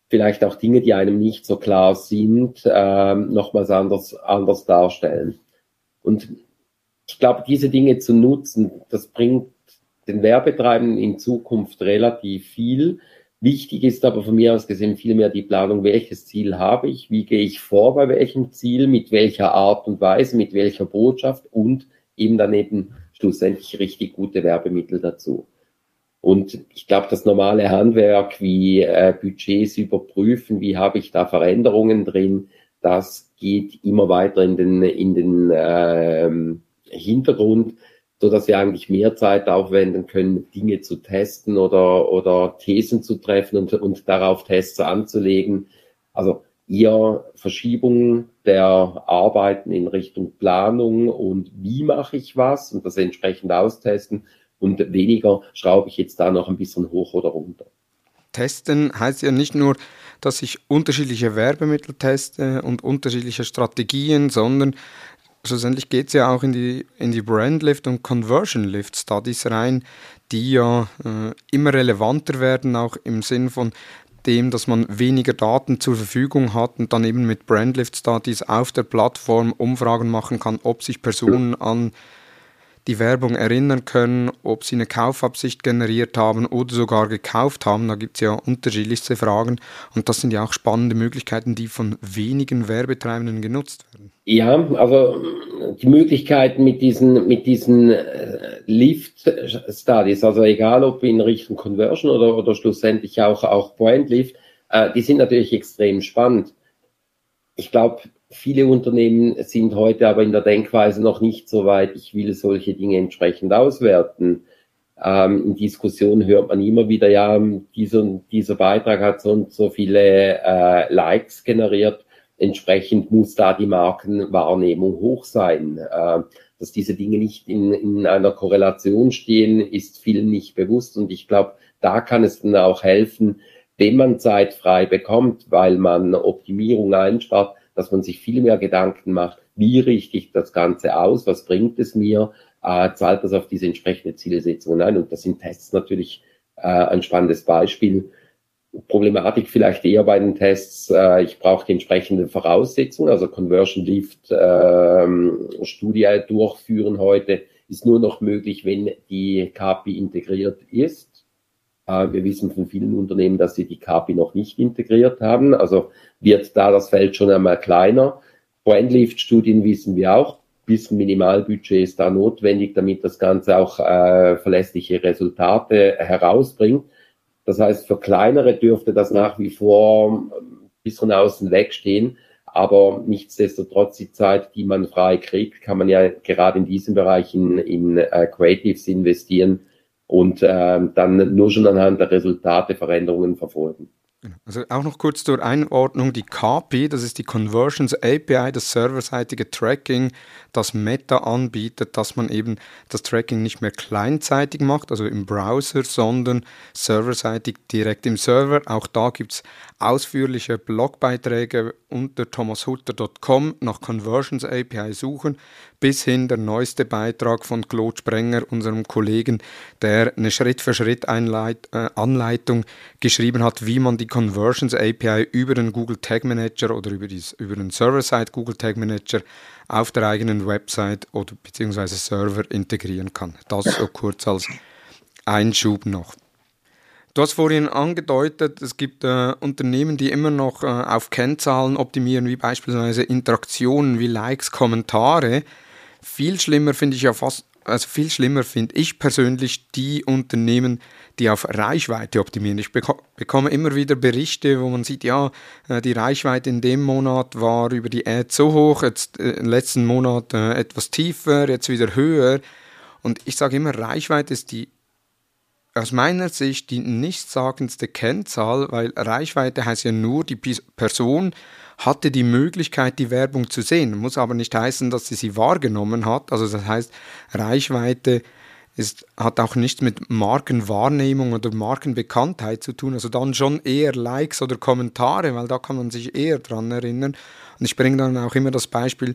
vielleicht auch Dinge, die einem nicht so klar sind, äh, nochmals anders, anders darstellen. Und ich glaube, diese Dinge zu nutzen, das bringt den Werbetreibenden in Zukunft relativ viel. Wichtig ist aber von mir aus gesehen vielmehr die Planung, welches Ziel habe ich, wie gehe ich vor bei welchem Ziel, mit welcher Art und Weise, mit welcher Botschaft und eben daneben schlussendlich richtig gute Werbemittel dazu. Und ich glaube, das normale Handwerk wie äh, Budgets überprüfen, wie habe ich da Veränderungen drin, das geht immer weiter in den, in den ähm, Hintergrund, so dass wir eigentlich mehr Zeit aufwenden können, Dinge zu testen oder, oder Thesen zu treffen und, und darauf Tests anzulegen. Also eher Verschiebung der Arbeiten in Richtung Planung und wie mache ich was und das entsprechend austesten und weniger schraube ich jetzt da noch ein bisschen hoch oder runter. Testen heißt ja nicht nur, dass ich unterschiedliche Werbemittel teste und unterschiedliche Strategien, sondern schlussendlich geht es ja auch in die, in die Brandlift und Conversion Lift Studies rein, die ja äh, immer relevanter werden, auch im Sinn von dem, dass man weniger Daten zur Verfügung hat und dann eben mit Brandlift Studies auf der Plattform Umfragen machen kann, ob sich Personen an die Werbung erinnern können, ob sie eine Kaufabsicht generiert haben oder sogar gekauft haben. Da gibt es ja unterschiedlichste Fragen und das sind ja auch spannende Möglichkeiten, die von wenigen Werbetreibenden genutzt werden. Ja, also die Möglichkeiten mit diesen, mit diesen äh, Lift-Studies, also egal ob in Richtung Conversion oder, oder schlussendlich auch, auch Brand Lift, äh, die sind natürlich extrem spannend. Ich glaube, Viele Unternehmen sind heute aber in der Denkweise noch nicht so weit, ich will solche Dinge entsprechend auswerten. Ähm, in Diskussionen hört man immer wieder, ja, dieser, dieser Beitrag hat so und so viele äh, Likes generiert. Entsprechend muss da die Markenwahrnehmung hoch sein. Äh, dass diese Dinge nicht in, in einer Korrelation stehen, ist vielen nicht bewusst. Und ich glaube, da kann es dann auch helfen, wenn man Zeit frei bekommt, weil man Optimierung einspart, dass man sich viel mehr Gedanken macht, wie richte ich das Ganze aus, was bringt es mir, äh, zahlt das auf diese entsprechende Zielsetzung ein. Und das sind Tests natürlich äh, ein spannendes Beispiel. Problematik vielleicht eher bei den Tests, äh, ich brauche die entsprechenden Voraussetzungen, also Conversion Lift äh, Studie durchführen heute ist nur noch möglich, wenn die KPI integriert ist. Äh, wir wissen von vielen Unternehmen, dass sie die KPI noch nicht integriert haben. Also wird da das Feld schon einmal kleiner. Brandlift-Studien wissen wir auch. Bisschen Minimalbudget ist da notwendig, damit das Ganze auch äh, verlässliche Resultate herausbringt. Das heißt, für kleinere dürfte das nach wie vor ein bisschen außen weg stehen. Aber nichtsdestotrotz die Zeit, die man frei kriegt, kann man ja gerade in diesem Bereich in, in uh, Creatives investieren, und äh, dann nur schon anhand der Resultate Veränderungen verfolgen. Genau. Also auch noch kurz zur Einordnung, die KPI, das ist die Conversions API, das serverseitige Tracking, das Meta anbietet, dass man eben das Tracking nicht mehr kleinzeitig macht, also im Browser, sondern serverseitig direkt im Server. Auch da gibt es ausführliche Blogbeiträge unter thomashutter.com nach Conversions API suchen, bis hin der neueste Beitrag von Claude Sprenger, unserem Kollegen, der eine Schritt-für-Schritt-Anleitung äh, geschrieben hat, wie man die Conversions API über den Google Tag Manager oder über, dies, über den Server-Side Google Tag Manager auf der eigenen Website oder beziehungsweise Server integrieren kann. Das so kurz als Einschub noch. Du hast vorhin angedeutet, es gibt äh, Unternehmen, die immer noch äh, auf Kennzahlen optimieren, wie beispielsweise Interaktionen, wie Likes, Kommentare. Viel schlimmer finde ich ja fast, also viel schlimmer finde ich persönlich die Unternehmen, die auf Reichweite optimieren. Ich beko bekomme immer wieder Berichte, wo man sieht, ja, äh, die Reichweite in dem Monat war über die Ad so hoch, jetzt äh, im letzten Monat äh, etwas tiefer, jetzt wieder höher. Und ich sage immer, Reichweite ist die aus meiner Sicht die nichtssagendste Kennzahl, weil Reichweite heißt ja nur, die Person hatte die Möglichkeit, die Werbung zu sehen. Muss aber nicht heißen, dass sie sie wahrgenommen hat. Also das heißt, Reichweite ist, hat auch nichts mit Markenwahrnehmung oder Markenbekanntheit zu tun. Also dann schon eher Likes oder Kommentare, weil da kann man sich eher dran erinnern. Und ich bringe dann auch immer das Beispiel,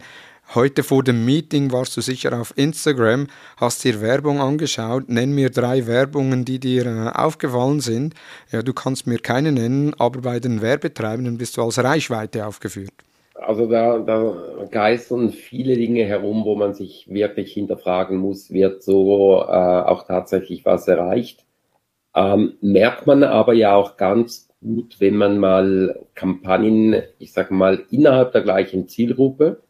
Heute vor dem Meeting warst du sicher auf Instagram, hast dir Werbung angeschaut. Nenn mir drei Werbungen, die dir äh, aufgefallen sind. Ja, du kannst mir keine nennen, aber bei den Werbetreibenden bist du als Reichweite aufgeführt. Also da, da geistern viele Dinge herum, wo man sich wirklich hinterfragen muss, wird so äh, auch tatsächlich was erreicht. Ähm, merkt man aber ja auch ganz gut, wenn man mal Kampagnen, ich sage mal, innerhalb der gleichen Zielgruppe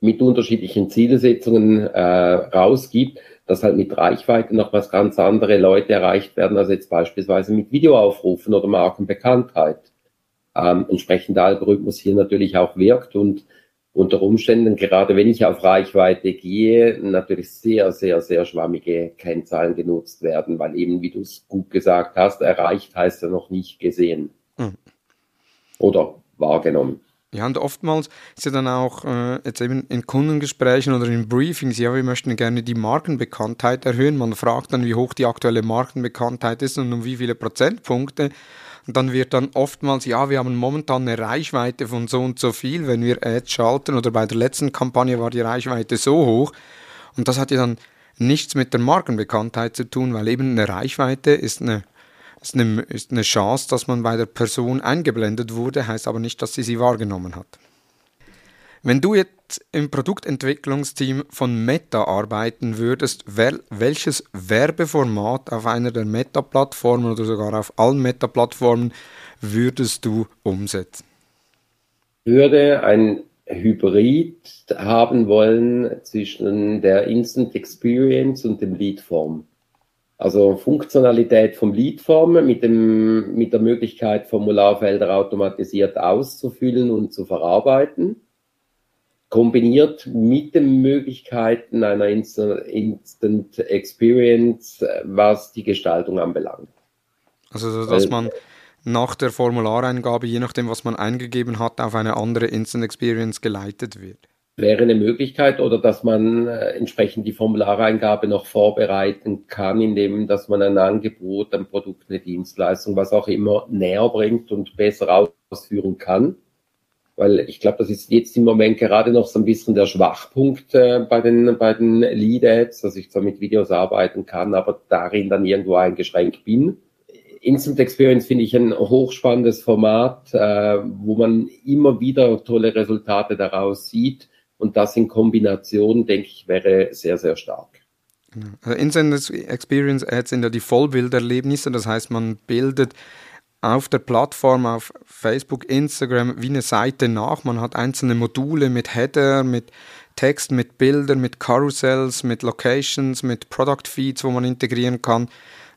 mit unterschiedlichen Zielsetzungen äh, rausgibt, dass halt mit Reichweite noch was ganz andere Leute erreicht werden, als jetzt beispielsweise mit Videoaufrufen oder Markenbekanntheit. Ähm, entsprechend der Algorithmus hier natürlich auch wirkt und unter Umständen, gerade wenn ich auf Reichweite gehe, natürlich sehr, sehr, sehr schwammige Kennzahlen genutzt werden, weil eben, wie du es gut gesagt hast, erreicht heißt ja noch nicht gesehen. Mhm. Oder wahrgenommen. Ja, und oftmals ist ja dann auch äh, jetzt eben in Kundengesprächen oder in Briefings, ja, wir möchten gerne die Markenbekanntheit erhöhen. Man fragt dann, wie hoch die aktuelle Markenbekanntheit ist und um wie viele Prozentpunkte. Und dann wird dann oftmals, ja, wir haben momentan eine Reichweite von so und so viel, wenn wir Ads schalten oder bei der letzten Kampagne war die Reichweite so hoch. Und das hat ja dann nichts mit der Markenbekanntheit zu tun, weil eben eine Reichweite ist eine ist eine, ist eine Chance, dass man bei der Person eingeblendet wurde, heißt aber nicht, dass sie sie wahrgenommen hat. Wenn du jetzt im Produktentwicklungsteam von Meta arbeiten würdest, wel welches Werbeformat auf einer der Meta-Plattformen oder sogar auf allen Meta-Plattformen würdest du umsetzen? Würde ein Hybrid haben wollen zwischen der Instant Experience und dem Lead-Form. Also Funktionalität vom Leadform mit, dem, mit der Möglichkeit, Formularfelder automatisiert auszufüllen und zu verarbeiten, kombiniert mit den Möglichkeiten einer Instant Experience, was die Gestaltung anbelangt. Also, dass man nach der Formulareingabe, je nachdem, was man eingegeben hat, auf eine andere Instant Experience geleitet wird wäre eine Möglichkeit oder dass man äh, entsprechend die Formulareingabe noch vorbereiten kann, indem dass man ein Angebot, ein Produkt, eine Dienstleistung, was auch immer näher bringt und besser ausführen kann. Weil ich glaube, das ist jetzt im Moment gerade noch so ein bisschen der Schwachpunkt äh, bei den, bei den Lead-Ads, dass ich zwar mit Videos arbeiten kann, aber darin dann irgendwo eingeschränkt bin. Instant Experience finde ich ein hochspannendes Format, äh, wo man immer wieder tolle Resultate daraus sieht und das in Kombination, denke ich, wäre sehr, sehr stark. Also Instant Experience Ads sind ja die Vollbilderlebnisse, das heißt, man bildet auf der Plattform, auf Facebook, Instagram, wie eine Seite nach. Man hat einzelne Module mit Header, mit Text, mit Bildern, mit Carousels, mit Locations, mit Product Feeds, wo man integrieren kann.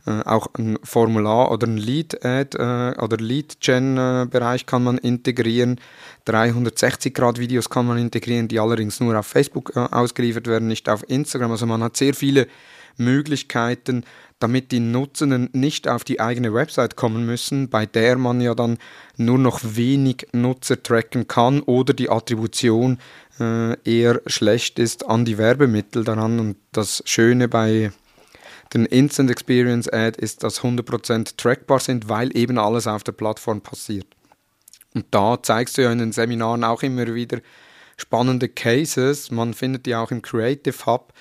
Äh, auch ein Formular oder ein Lead-Ad äh, oder Lead-Gen-Bereich kann man integrieren. 360-Grad-Videos kann man integrieren, die allerdings nur auf Facebook äh, ausgeliefert werden, nicht auf Instagram. Also man hat sehr viele Möglichkeiten, damit die Nutzenden nicht auf die eigene Website kommen müssen, bei der man ja dann nur noch wenig Nutzer tracken kann oder die Attribution äh, eher schlecht ist an die Werbemittel daran. Und das Schöne bei den Instant Experience Ad ist, dass 100% trackbar sind, weil eben alles auf der Plattform passiert. Und da zeigst du ja in den Seminaren auch immer wieder spannende Cases. Man findet die auch im Creative Hub.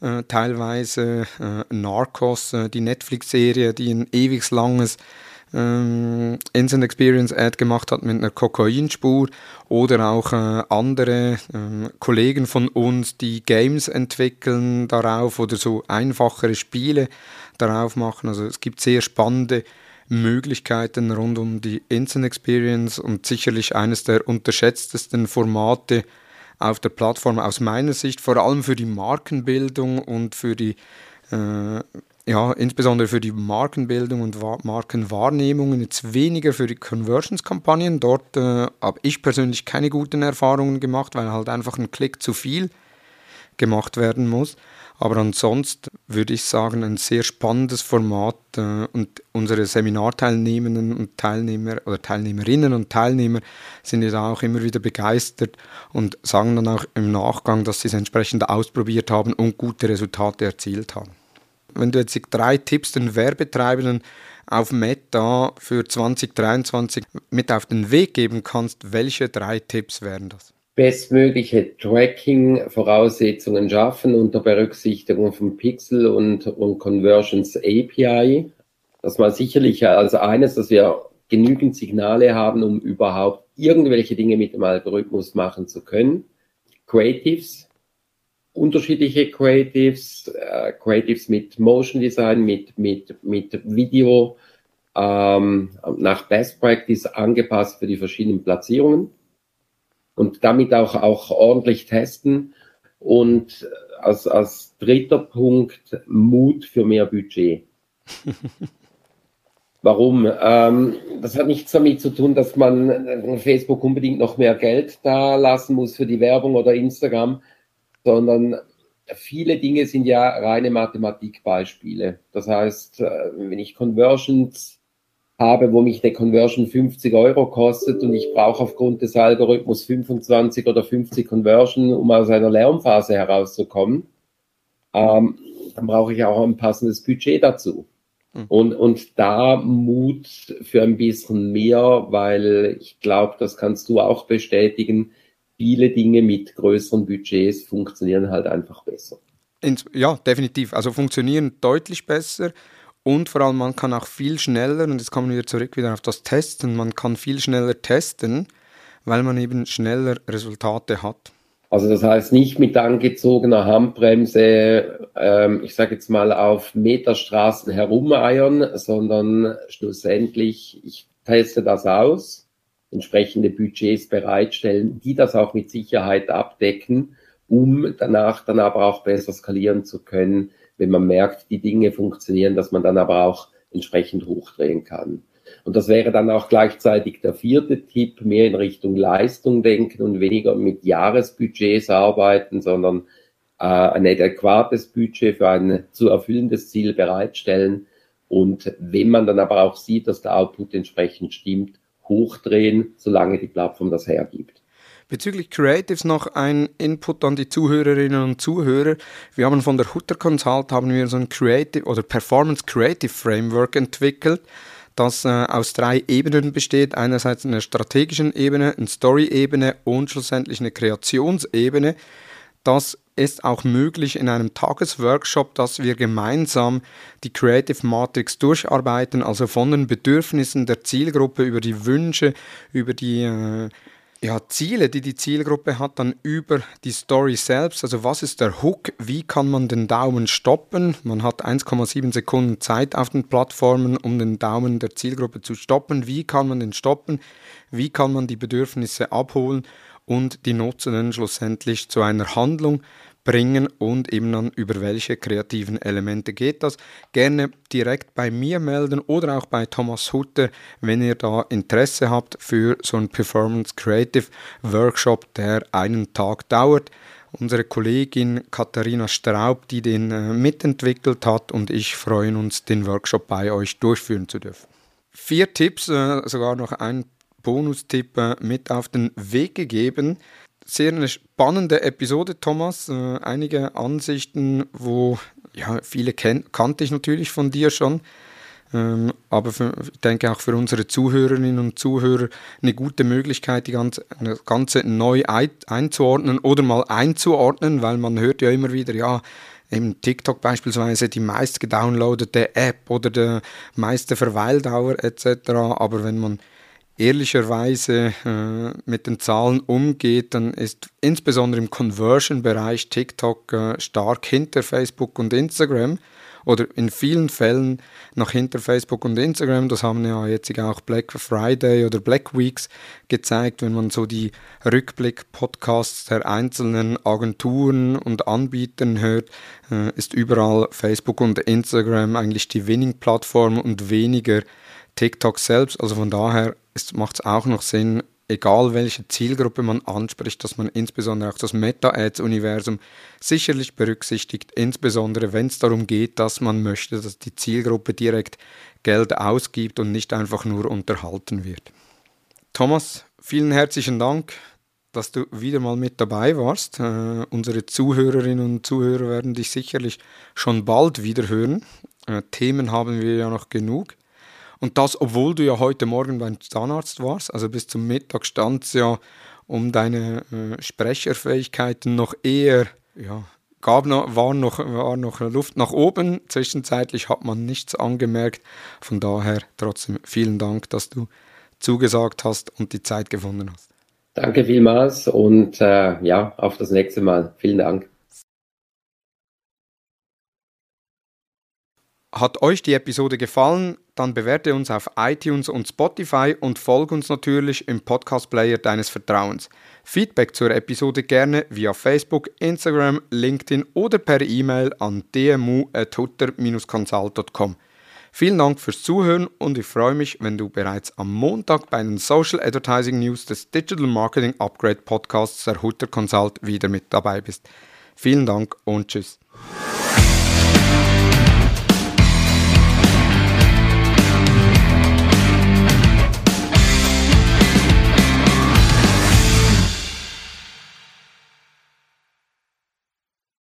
Äh, teilweise äh, Narcos, äh, die Netflix-Serie, die ein ewig langes ähm, Instant Experience Ad gemacht hat mit einer Kokainspur oder auch äh, andere äh, Kollegen von uns, die Games entwickeln darauf oder so einfachere Spiele darauf machen. Also es gibt sehr spannende Möglichkeiten rund um die Instant Experience und sicherlich eines der unterschätztesten Formate auf der Plattform aus meiner Sicht, vor allem für die Markenbildung und für die äh, ja, insbesondere für die Markenbildung und Markenwahrnehmungen, jetzt weniger für die Conversions-Kampagnen. Dort äh, habe ich persönlich keine guten Erfahrungen gemacht, weil halt einfach ein Klick zu viel gemacht werden muss. Aber ansonsten würde ich sagen, ein sehr spannendes Format äh, und unsere Seminarteilnehmenden und Teilnehmer oder Teilnehmerinnen und Teilnehmer sind ja auch immer wieder begeistert und sagen dann auch im Nachgang, dass sie es entsprechend ausprobiert haben und gute Resultate erzielt haben wenn du jetzt drei Tipps den Werbetreibenden auf Meta für 2023 mit auf den Weg geben kannst, welche drei Tipps wären das? bestmögliche Tracking-Voraussetzungen schaffen unter Berücksichtigung von Pixel und, und Conversions API. Das war sicherlich als eines, dass wir genügend Signale haben, um überhaupt irgendwelche Dinge mit dem Algorithmus machen zu können. Creatives, unterschiedliche Creatives, äh, Creatives mit Motion Design, mit, mit, mit Video, ähm, nach Best Practice angepasst für die verschiedenen Platzierungen. und damit auch, auch ordentlich testen. Und als, als dritter Punkt Mut für mehr Budget. Warum? Ähm, das hat nichts damit zu tun, dass man äh, Facebook unbedingt noch mehr Geld da lassen muss für die Werbung oder Instagram, sondern viele Dinge sind ja reine Mathematikbeispiele. Das heißt, äh, wenn ich Conversions habe, wo mich eine Conversion 50 Euro kostet und ich brauche aufgrund des Algorithmus 25 oder 50 Conversion, um aus einer Lernphase herauszukommen, ähm, dann brauche ich auch ein passendes Budget dazu. Hm. Und, und da Mut für ein bisschen mehr, weil ich glaube, das kannst du auch bestätigen, viele Dinge mit größeren Budgets funktionieren halt einfach besser. Ja, definitiv. Also funktionieren deutlich besser und vor allem man kann auch viel schneller, und jetzt kommen wir zurück wieder auf das Testen, man kann viel schneller testen, weil man eben schneller Resultate hat. Also das heißt nicht mit angezogener Handbremse, ähm, ich sage jetzt mal auf Meterstraßen herumeiern, sondern schlussendlich, ich teste das aus, entsprechende Budgets bereitstellen, die das auch mit Sicherheit abdecken, um danach dann aber auch besser skalieren zu können, wenn man merkt, die Dinge funktionieren, dass man dann aber auch entsprechend hochdrehen kann. Und das wäre dann auch gleichzeitig der vierte Tipp, mehr in Richtung Leistung denken und weniger mit Jahresbudgets arbeiten, sondern äh, ein adäquates Budget für ein zu erfüllendes Ziel bereitstellen. Und wenn man dann aber auch sieht, dass der Output entsprechend stimmt, hochdrehen, solange die Plattform das hergibt. Bezüglich Creatives noch ein Input an die Zuhörerinnen und Zuhörer. Wir haben von der Hutter Consult haben wir so ein Creative oder Performance Creative Framework entwickelt das äh, aus drei Ebenen besteht. Einerseits eine strategischen Ebene, eine Story-Ebene und schlussendlich eine Kreationsebene. Das ist auch möglich in einem Tagesworkshop, dass wir gemeinsam die Creative Matrix durcharbeiten, also von den Bedürfnissen der Zielgruppe über die Wünsche, über die äh, ja, Ziele, die die Zielgruppe hat, dann über die Story selbst. Also was ist der Hook? Wie kann man den Daumen stoppen? Man hat 1,7 Sekunden Zeit auf den Plattformen, um den Daumen der Zielgruppe zu stoppen. Wie kann man den stoppen? Wie kann man die Bedürfnisse abholen und die Nutzenden schlussendlich zu einer Handlung bringen und eben dann über welche kreativen Elemente geht das. Gerne direkt bei mir melden oder auch bei Thomas Hutter, wenn ihr da Interesse habt für so einen Performance Creative Workshop, der einen Tag dauert. Unsere Kollegin Katharina Straub, die den äh, mitentwickelt hat und ich freuen uns, den Workshop bei euch durchführen zu dürfen. Vier Tipps, äh, sogar noch ein Bonustipp äh, mit auf den Weg gegeben sehr eine spannende Episode, Thomas. Äh, einige Ansichten, wo ja, viele kan kannte ich natürlich von dir schon. Ähm, aber für, ich denke auch für unsere Zuhörerinnen und Zuhörer eine gute Möglichkeit, die ganze, das Ganze neu ein, einzuordnen oder mal einzuordnen, weil man hört ja immer wieder, ja, eben TikTok beispielsweise die meist gedownloadete App oder die meiste Verweildauer etc. Aber wenn man ehrlicherweise äh, mit den Zahlen umgeht, dann ist insbesondere im Conversion-Bereich TikTok äh, stark hinter Facebook und Instagram oder in vielen Fällen noch hinter Facebook und Instagram. Das haben ja jetzt auch Black Friday oder Black Weeks gezeigt, wenn man so die Rückblick-Podcasts der einzelnen Agenturen und Anbietern hört, äh, ist überall Facebook und Instagram eigentlich die Winning-Plattform und weniger TikTok selbst. Also von daher macht es auch noch Sinn, egal welche Zielgruppe man anspricht, dass man insbesondere auch das Meta-Ads-Universum sicherlich berücksichtigt, insbesondere wenn es darum geht, dass man möchte, dass die Zielgruppe direkt Geld ausgibt und nicht einfach nur unterhalten wird. Thomas, vielen herzlichen Dank, dass du wieder mal mit dabei warst. Äh, unsere Zuhörerinnen und Zuhörer werden dich sicherlich schon bald wieder hören. Äh, Themen haben wir ja noch genug. Und das, obwohl du ja heute Morgen beim Zahnarzt warst, also bis zum Mittag stand es ja um deine äh, Sprecherfähigkeiten noch eher, ja, gab noch, war, noch, war noch Luft nach oben. Zwischenzeitlich hat man nichts angemerkt. Von daher trotzdem vielen Dank, dass du zugesagt hast und die Zeit gefunden hast. Danke vielmals und äh, ja, auf das nächste Mal. Vielen Dank. Hat euch die Episode gefallen? Dann bewerte uns auf iTunes und Spotify und folge uns natürlich im Podcast-Player deines Vertrauens. Feedback zur Episode gerne via Facebook, Instagram, LinkedIn oder per E-Mail an dmu.hutter-consult.com. Vielen Dank fürs Zuhören und ich freue mich, wenn du bereits am Montag bei den Social Advertising News des Digital Marketing Upgrade Podcasts der Hutter Consult wieder mit dabei bist. Vielen Dank und tschüss.